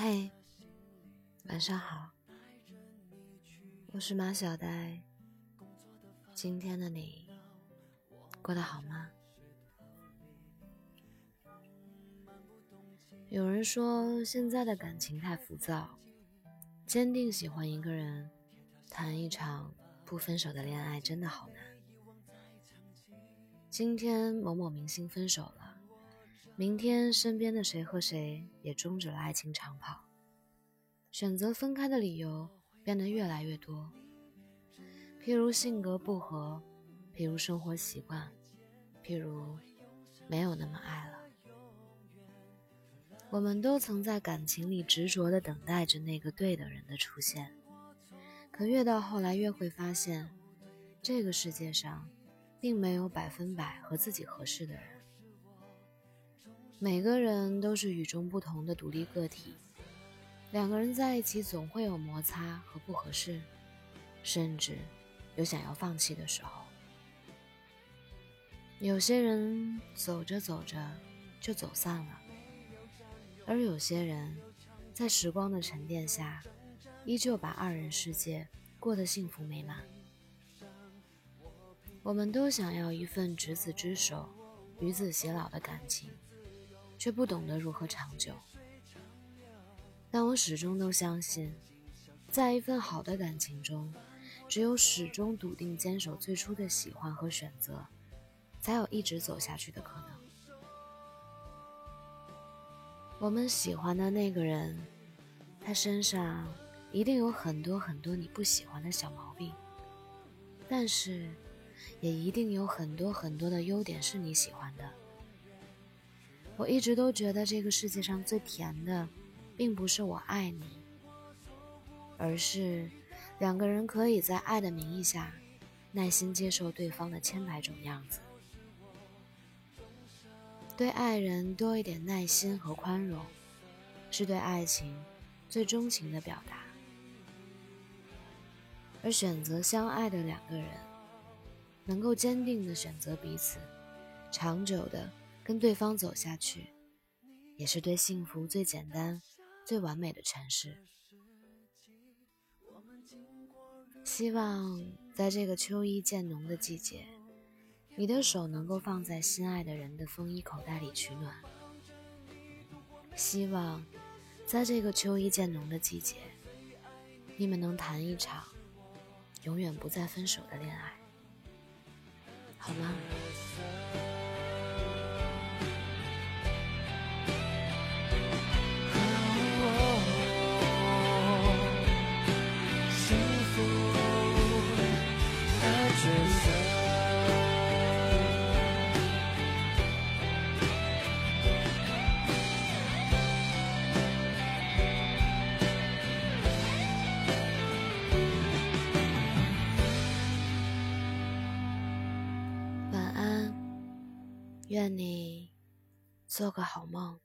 嘿晚上好，我是马小呆。今天的你过得好吗？有人说现在的感情太浮躁，坚定喜欢一个人，谈一场不分手的恋爱真的好难。今天某某明星分手了，明天身边的谁和谁也终止了爱情长跑。选择分开的理由变得越来越多，譬如性格不合，譬如生活习惯，譬如没有那么爱了。我们都曾在感情里执着地等待着那个对的人的出现，可越到后来越会发现，这个世界上并没有百分百和自己合适的人。每个人都是与众不同的独立个体。两个人在一起总会有摩擦和不合适，甚至有想要放弃的时候。有些人走着走着就走散了，而有些人，在时光的沉淀下，依旧把二人世界过得幸福美满。我们都想要一份执子之手，与子偕老的感情，却不懂得如何长久。但我始终都相信，在一份好的感情中，只有始终笃定坚守最初的喜欢和选择，才有一直走下去的可能。我们喜欢的那个人，他身上一定有很多很多你不喜欢的小毛病，但是，也一定有很多很多的优点是你喜欢的。我一直都觉得这个世界上最甜的。并不是我爱你，而是两个人可以在爱的名义下，耐心接受对方的千百种样子。对爱人多一点耐心和宽容，是对爱情最钟情的表达。而选择相爱的两个人，能够坚定的选择彼此，长久的跟对方走下去，也是对幸福最简单。最完美的诠释。希望在这个秋意渐浓的季节，你的手能够放在心爱的人的风衣口袋里取暖。希望在这个秋意渐浓的季节，你们能谈一场永远不再分手的恋爱，好吗？愿你做个好梦。